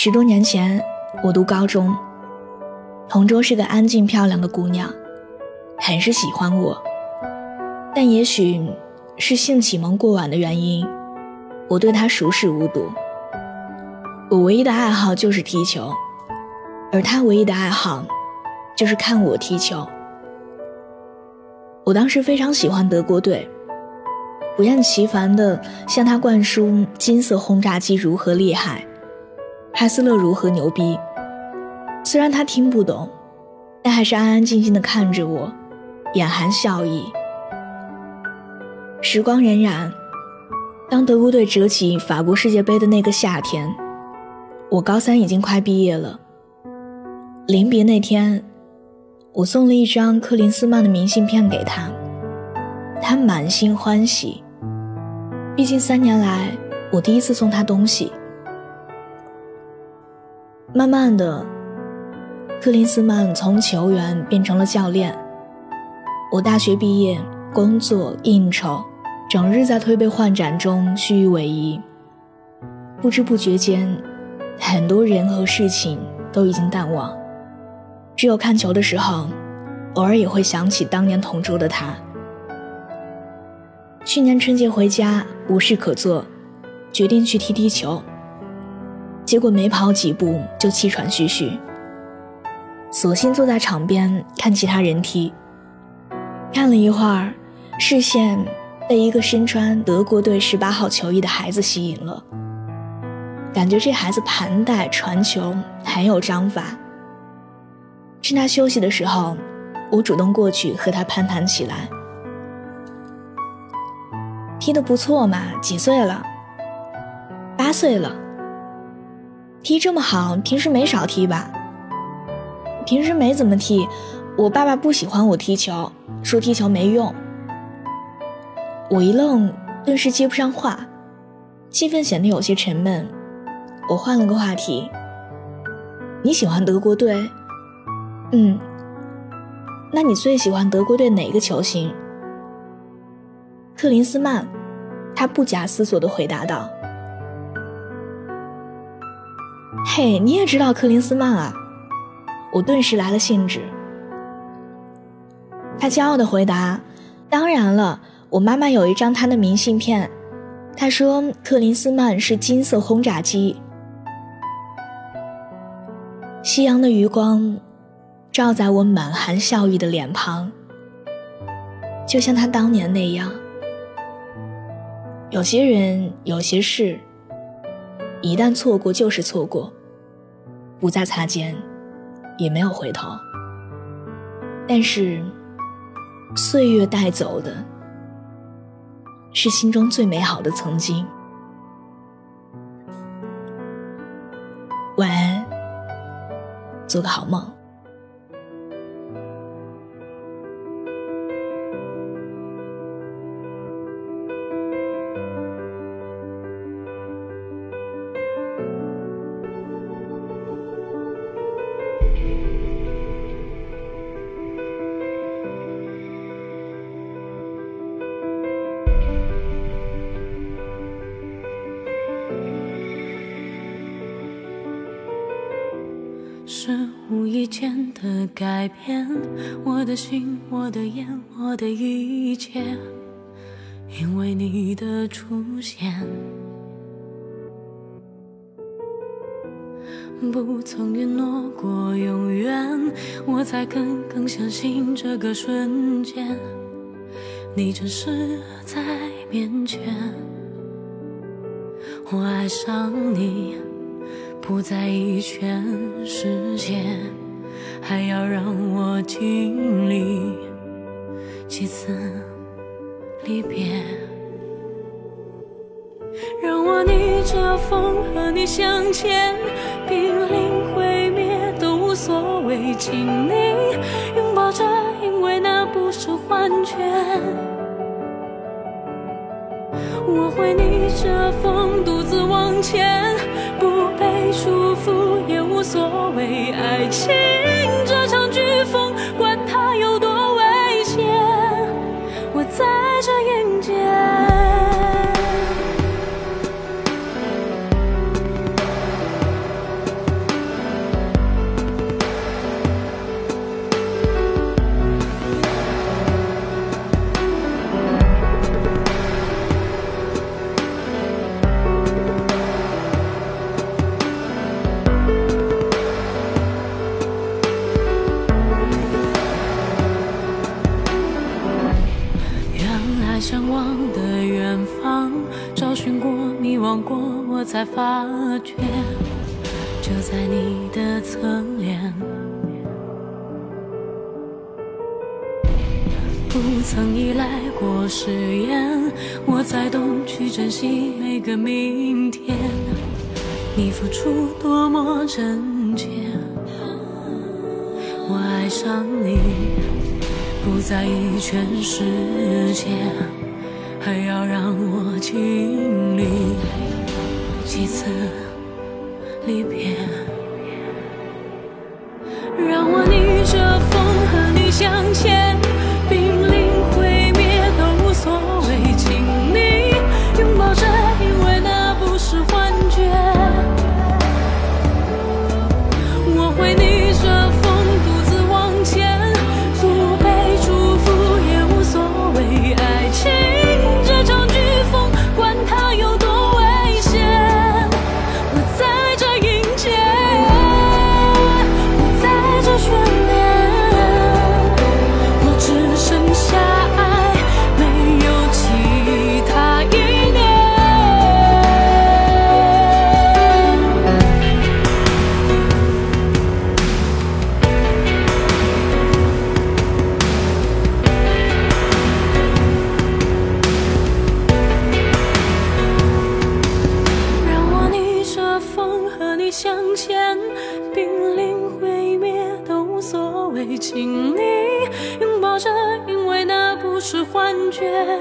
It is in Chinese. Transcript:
十多年前，我读高中，同桌是个安静漂亮的姑娘，很是喜欢我。但也许是性启蒙过晚的原因，我对她熟视无睹。我唯一的爱好就是踢球，而她唯一的爱好就是看我踢球。我当时非常喜欢德国队，不厌其烦地向她灌输金色轰炸机如何厉害。哈斯勒如何牛逼？虽然他听不懂，但还是安安静静地看着我，眼含笑意。时光荏苒，当德国队折起法国世界杯的那个夏天，我高三已经快毕业了。临别那天，我送了一张克林斯曼的明信片给他，他满心欢喜。毕竟三年来，我第一次送他东西。慢慢的，克林斯曼从球员变成了教练。我大学毕业，工作应酬，整日在推杯换盏中虚与委蛇。不知不觉间，很多人和事情都已经淡忘，只有看球的时候，偶尔也会想起当年同桌的他。去年春节回家无事可做，决定去踢踢球。结果没跑几步就气喘吁吁，索性坐在场边看其他人踢。看了一会儿，视线被一个身穿德国队十八号球衣的孩子吸引了。感觉这孩子盘带传球很有章法。趁他休息的时候，我主动过去和他攀谈起来。踢得不错嘛，几岁了？八岁了。踢这么好，平时没少踢吧？平时没怎么踢，我爸爸不喜欢我踢球，说踢球没用。我一愣，顿时接不上话，气氛显得有些沉闷。我换了个话题：“你喜欢德国队？嗯，那你最喜欢德国队哪个球星？”克林斯曼，他不假思索地回答道。嘿，你也知道克林斯曼啊？我顿时来了兴致。他骄傲的回答：“当然了，我妈妈有一张他的明信片，他说克林斯曼是金色轰炸机。”夕阳的余光照在我满含笑意的脸庞，就像他当年那样。有些人，有些事，一旦错过就是错过。不再擦肩，也没有回头。但是，岁月带走的，是心中最美好的曾经。晚安，做个好梦。的改变，我的心，我的眼，我的一切，因为你的出现，不曾允诺过永远，我才更更相信这个瞬间，你真实在面前，我爱上你。不在意全世界，还要让我经历几次离别，让我。逆着风和你向前，濒临毁灭都无所谓，请你拥抱着，因为那不是幻觉。我会逆着风独自往前，不被束缚也无所谓，爱情向往的远方找寻过迷惘过我才发觉，就在你的侧脸，不曾依赖过誓言，我才懂去珍惜每个明天。你付出多么真切，我爱上你，不在意全世界，还要让我经历。几次离别，请你拥抱着，因为那不是幻觉。